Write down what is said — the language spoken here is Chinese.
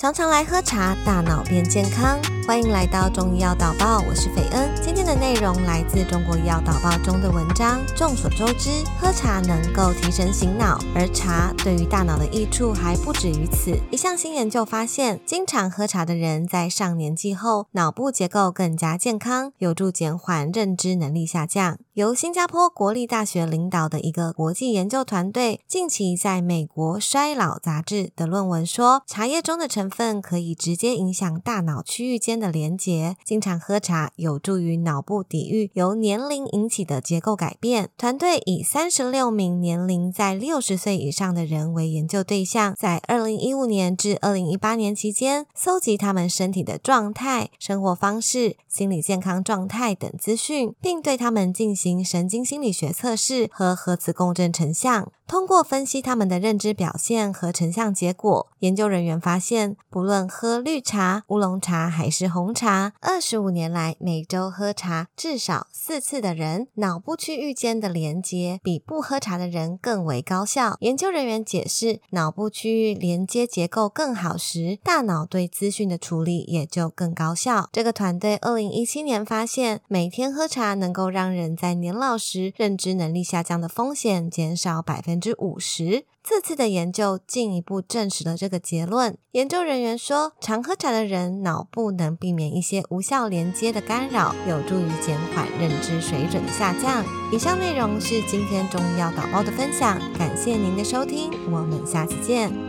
常常来喝茶，大脑变健康。欢迎来到中医药导报，我是斐恩。今天的内容来自中国医药导报中的文章。众所周知，喝茶能够提神醒脑，而茶对于大脑的益处还不止于此。一项新研究发现，经常喝茶的人在上年纪后，脑部结构更加健康，有助减缓认知能力下降。由新加坡国立大学领导的一个国际研究团队，近期在美国衰老杂志的论文说，茶叶中的成分可以直接影响大脑区域间的连结。经常喝茶有助于脑部抵御由年龄引起的结构改变。团队以三十六名年龄在六十岁以上的人为研究对象，在二零一五年至二零一八年期间，搜集他们身体的状态、生活方式、心理健康状态等资讯，并对他们进行神经心理学测试和核磁共振成像。通过分析他们的认知表现和成像结果，研究人员发现，不论喝绿茶、乌龙茶还是红茶，二十五年来每周喝茶至少四次的人，脑部区域间的连接比不喝茶的人更为高效。研究人员解释，脑部区域连接结构更好时，大脑对资讯的处理也就更高效。这个团队二零一七年发现，每天喝茶能够让人在年老时认知能力下降的风险减少百分。之五十。这次的研究进一步证实了这个结论。研究人员说，常喝茶的人脑部能避免一些无效连接的干扰，有助于减缓认知水准的下降。以上内容是今天中医药导报的分享，感谢您的收听，我们下次见。